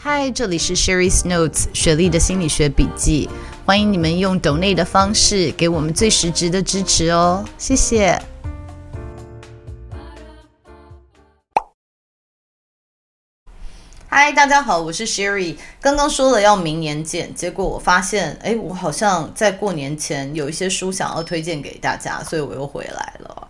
嗨，这里是 Sherry's Notes 雪莉的心理学笔记。欢迎你们用 donate 的方式给我们最实质的支持哦，谢谢。嗨，大家好，我是 Sherry。刚刚说了要明年见，结果我发现，哎，我好像在过年前有一些书想要推荐给大家，所以我又回来了。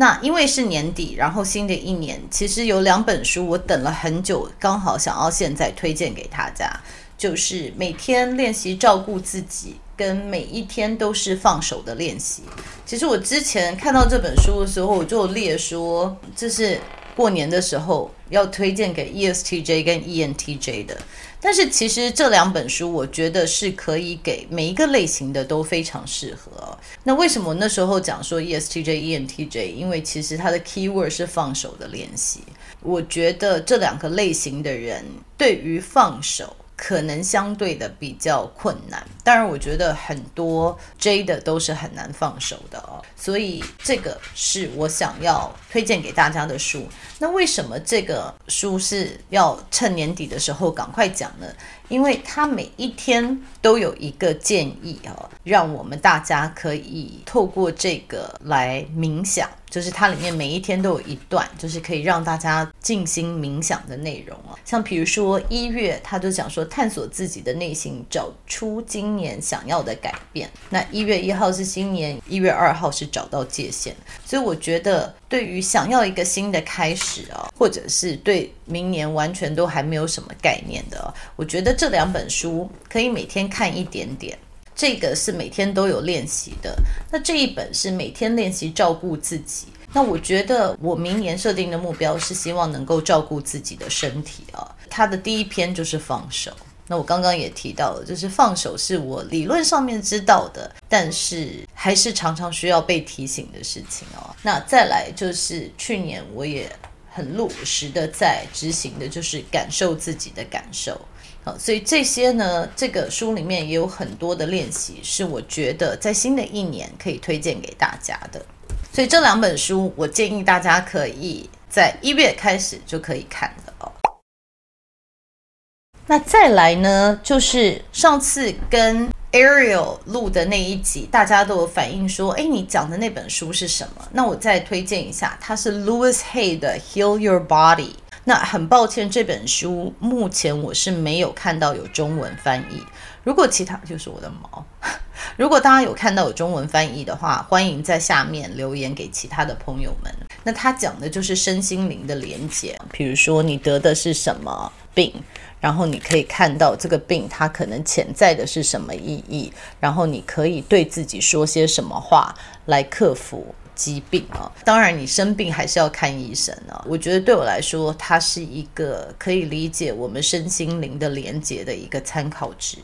那因为是年底，然后新的一年，其实有两本书我等了很久，刚好想要现在推荐给大家，就是每天练习照顾自己，跟每一天都是放手的练习。其实我之前看到这本书的时候，我就列说这是过年的时候要推荐给 ESTJ 跟 ENTJ 的。但是其实这两本书，我觉得是可以给每一个类型的都非常适合。那为什么那时候讲说 ESTJ、ENTJ？因为其实它的 keyword 是放手的练习。我觉得这两个类型的人对于放手，可能相对的比较困难，当然我觉得很多 J 的都是很难放手的哦，所以这个是我想要推荐给大家的书。那为什么这个书是要趁年底的时候赶快讲呢？因为它每一天都有一个建议哦，让我们大家可以透过这个来冥想，就是它里面每一天都有一段，就是可以让大家静心冥想的内容哦。像比如说一月，他就讲说探索自己的内心，找出今年想要的改变。那一月一号是新年，一月二号是找到界限。所以我觉得，对于想要一个新的开始啊，或者是对明年完全都还没有什么概念的，我觉得这两本书可以每天看一点点。这个是每天都有练习的，那这一本是每天练习照顾自己。那我觉得我明年设定的目标是希望能够照顾自己的身体啊。它的第一篇就是放手。那我刚刚也提到了，就是放手是我理论上面知道的，但是还是常常需要被提醒的事情哦。那再来就是去年我也很落实的在执行的，就是感受自己的感受。所以这些呢，这个书里面也有很多的练习，是我觉得在新的一年可以推荐给大家的。所以这两本书，我建议大家可以在一月开始就可以看的哦。那再来呢，就是上次跟 Ariel 录的那一集，大家都有反映说，哎，你讲的那本书是什么？那我再推荐一下，它是 Louis Hay 的 Heal Your Body。那很抱歉，这本书目前我是没有看到有中文翻译。如果其他就是我的毛，如果大家有看到有中文翻译的话，欢迎在下面留言给其他的朋友们。那他讲的就是身心灵的连接，比如说你得的是什么病。然后你可以看到这个病它可能潜在的是什么意义，然后你可以对自己说些什么话来克服疾病啊。当然，你生病还是要看医生啊。我觉得对我来说，它是一个可以理解我们身心灵的连接的一个参考值。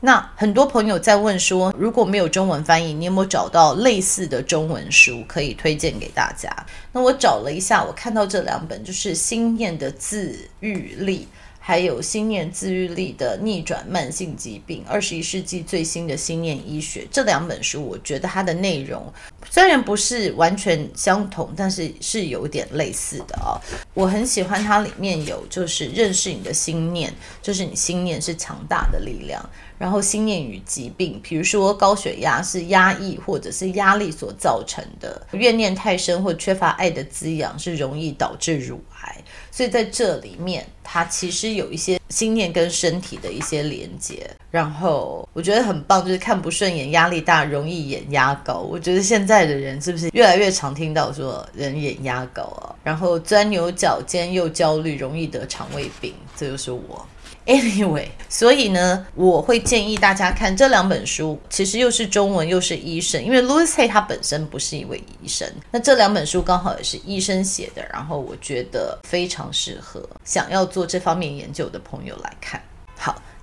那很多朋友在问说，如果没有中文翻译，你有没有找到类似的中文书可以推荐给大家？那我找了一下，我看到这两本就是心念的自愈力。还有心念自愈力的逆转慢性疾病，二十一世纪最新的心念医学，这两本书，我觉得它的内容虽然不是完全相同，但是是有点类似的啊、我很喜欢它里面有就是认识你的心念，就是你心念是强大的力量。然后心念与疾病，比如说高血压是压抑或者是压力所造成的，怨念太深或缺乏爱的滋养是容易导致乳癌。所以在这里面，它其实有一些心念跟身体的一些连接。然后我觉得很棒，就是看不顺眼、压力大、容易眼压高。我觉得现在的人是不是越来越常听到说人眼压高啊？然后钻牛角尖又焦虑，容易得肠胃病，这就是我。Anyway，所以呢，我会建议大家看这两本书，其实又是中文又是医生，因为 Louis Hay 他本身不是一位医生，那这两本书刚好也是医生写的，然后我觉得非常适合想要做这方面研究的朋友来看。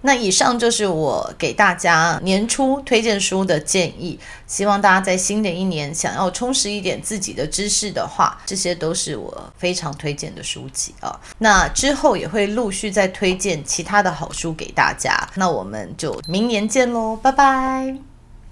那以上就是我给大家年初推荐书的建议，希望大家在新的一年想要充实一点自己的知识的话，这些都是我非常推荐的书籍啊。那之后也会陆续再推荐其他的好书给大家，那我们就明年见喽，拜拜。